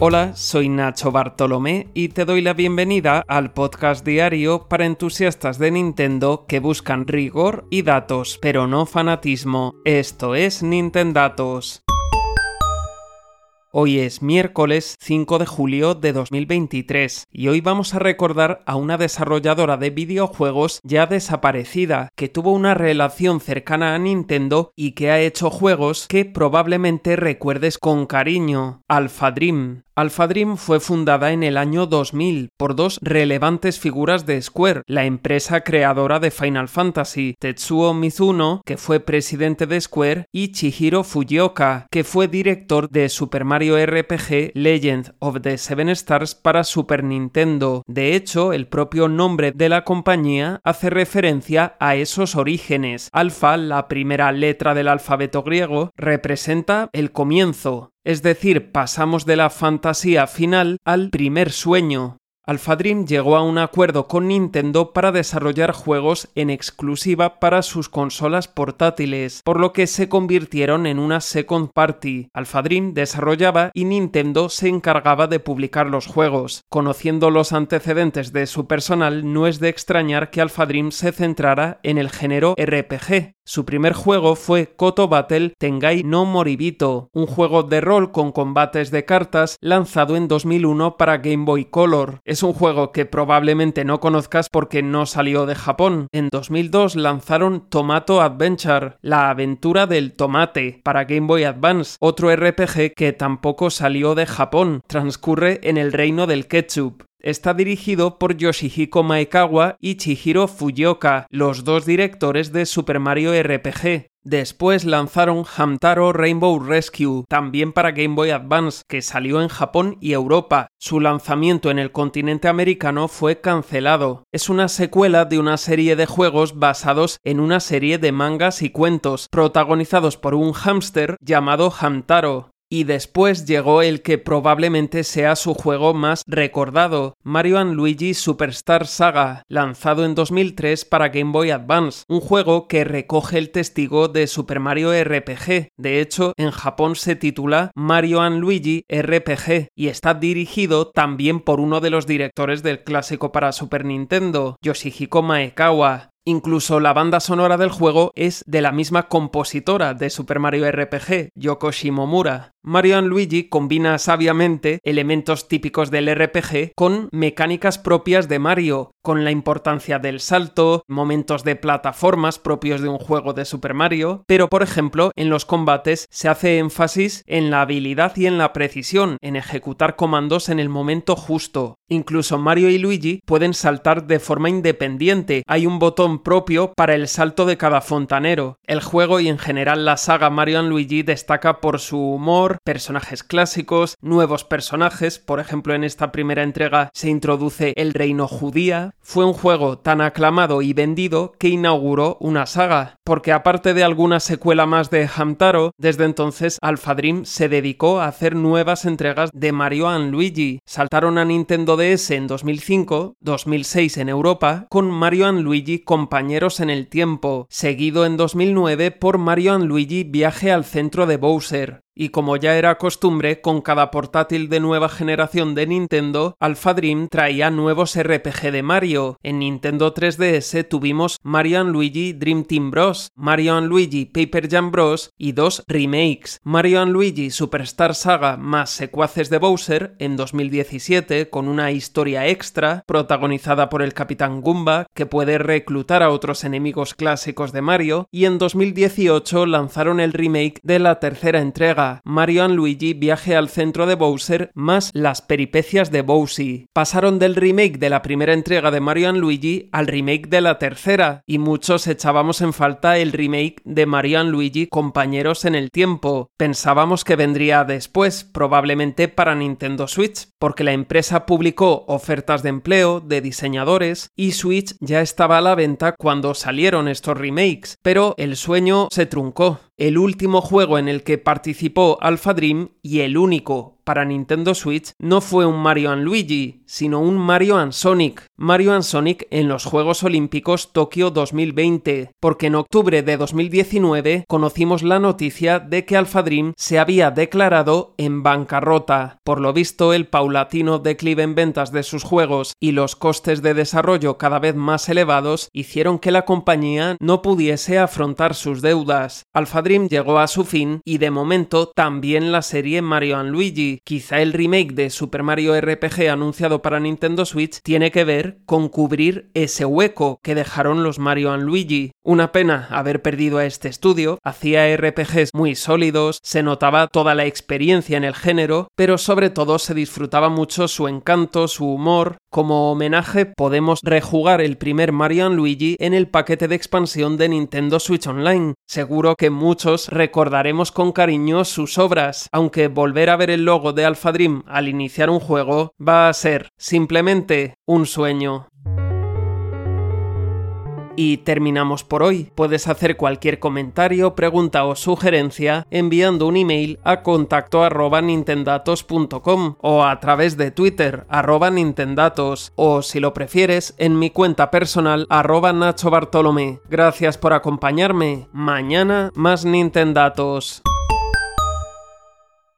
Hola, soy Nacho Bartolomé y te doy la bienvenida al podcast diario para entusiastas de Nintendo que buscan rigor y datos, pero no fanatismo. Esto es Nintendatos. Hoy es miércoles 5 de julio de 2023 y hoy vamos a recordar a una desarrolladora de videojuegos ya desaparecida que tuvo una relación cercana a Nintendo y que ha hecho juegos que probablemente recuerdes con cariño. Alpha Dream. Alpha Dream fue fundada en el año 2000 por dos relevantes figuras de Square, la empresa creadora de Final Fantasy, Tetsuo Mizuno, que fue presidente de Square, y Chihiro Fujioka, que fue director de Super Mario RPG Legend of the Seven Stars para Super Nintendo. De hecho, el propio nombre de la compañía hace referencia a esos orígenes. Alpha, la primera letra del alfabeto griego, representa el comienzo, es decir, pasamos de la fantasía final al primer sueño. Alpha Dream llegó a un acuerdo con Nintendo para desarrollar juegos en exclusiva para sus consolas portátiles, por lo que se convirtieron en una second party. Alpha Dream desarrollaba y Nintendo se encargaba de publicar los juegos. Conociendo los antecedentes de su personal, no es de extrañar que Alpha Dream se centrara en el género RPG. Su primer juego fue Koto Battle Tengai no Moribito, un juego de rol con combates de cartas lanzado en 2001 para Game Boy Color. Es un juego que probablemente no conozcas porque no salió de Japón. En 2002 lanzaron Tomato Adventure, la aventura del tomate, para Game Boy Advance, otro RPG que tampoco salió de Japón. Transcurre en el reino del ketchup. Está dirigido por Yoshihiko Maekawa y Chihiro Fujioka, los dos directores de Super Mario RPG. Después lanzaron Hamtaro Rainbow Rescue, también para Game Boy Advance, que salió en Japón y Europa. Su lanzamiento en el continente americano fue cancelado. Es una secuela de una serie de juegos basados en una serie de mangas y cuentos, protagonizados por un hámster llamado Hamtaro y después llegó el que probablemente sea su juego más recordado, Mario Luigi Superstar Saga, lanzado en 2003 para Game Boy Advance, un juego que recoge el testigo de Super Mario RPG. De hecho, en Japón se titula Mario Luigi RPG y está dirigido también por uno de los directores del clásico para Super Nintendo, Yoshihiko Maekawa. Incluso la banda sonora del juego es de la misma compositora de Super Mario RPG, Yoko Shimomura. Mario Luigi combina sabiamente elementos típicos del RPG con mecánicas propias de Mario, con la importancia del salto, momentos de plataformas propios de un juego de Super Mario, pero por ejemplo en los combates se hace énfasis en la habilidad y en la precisión, en ejecutar comandos en el momento justo. Incluso Mario y Luigi pueden saltar de forma independiente, hay un botón propio para el salto de cada fontanero. El juego y en general la saga Mario Luigi destaca por su humor, personajes clásicos, nuevos personajes, por ejemplo en esta primera entrega se introduce el reino judía, fue un juego tan aclamado y vendido que inauguró una saga, porque aparte de alguna secuela más de Hamtaro, desde entonces Alpha Dream se dedicó a hacer nuevas entregas de Mario Luigi. Saltaron a Nintendo DS en 2005, 2006 en Europa, con Mario Luigi Compañeros en el Tiempo, seguido en 2009 por Mario Luigi Viaje al Centro de Bowser. Y como ya era costumbre, con cada portátil de nueva generación de Nintendo, Alpha Dream traía nuevos RPG de Mario. En Nintendo 3DS tuvimos Mario Luigi Dream Team Bros, Mario Luigi Paper Jam Bros y dos remakes, Mario Luigi Superstar Saga más secuaces de Bowser en 2017 con una historia extra protagonizada por el Capitán Goomba que puede reclutar a otros enemigos clásicos de Mario y en 2018 lanzaron el remake de la tercera entrega Mario Luigi Viaje al centro de Bowser más las peripecias de Bowsy. Pasaron del remake de la primera entrega de Mario Luigi al remake de la tercera, y muchos echábamos en falta el remake de Mario Luigi Compañeros en el Tiempo. Pensábamos que vendría después, probablemente para Nintendo Switch, porque la empresa publicó ofertas de empleo de diseñadores y Switch ya estaba a la venta cuando salieron estos remakes, pero el sueño se truncó. El último juego en el que participó Alpha Dream y el único para Nintendo Switch no fue un Mario Luigi, sino un Mario Sonic. Mario Sonic en los Juegos Olímpicos Tokio 2020, porque en octubre de 2019 conocimos la noticia de que Alpha Dream se había declarado en bancarrota. Por lo visto, el paulatino declive en ventas de sus juegos y los costes de desarrollo cada vez más elevados hicieron que la compañía no pudiese afrontar sus deudas. Alpha Dream llegó a su fin y de momento también la serie Mario Luigi quizá el remake de Super Mario RPG anunciado para Nintendo Switch tiene que ver con cubrir ese hueco que dejaron los Mario Luigi. Una pena haber perdido a este estudio, hacía RPGs muy sólidos, se notaba toda la experiencia en el género, pero sobre todo se disfrutaba mucho su encanto, su humor. Como homenaje podemos rejugar el primer Mario Luigi en el paquete de expansión de Nintendo Switch Online. Seguro que muchos recordaremos con cariño sus obras, aunque volver a ver el logo de Alpha Dream al iniciar un juego va a ser simplemente un sueño. Y terminamos por hoy. Puedes hacer cualquier comentario, pregunta o sugerencia enviando un email a contacto arroba nintendatos.com o a través de Twitter arroba nintendatos o si lo prefieres en mi cuenta personal arroba Nacho Bartolomé. Gracias por acompañarme. Mañana más Nintendatos.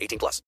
18 plus.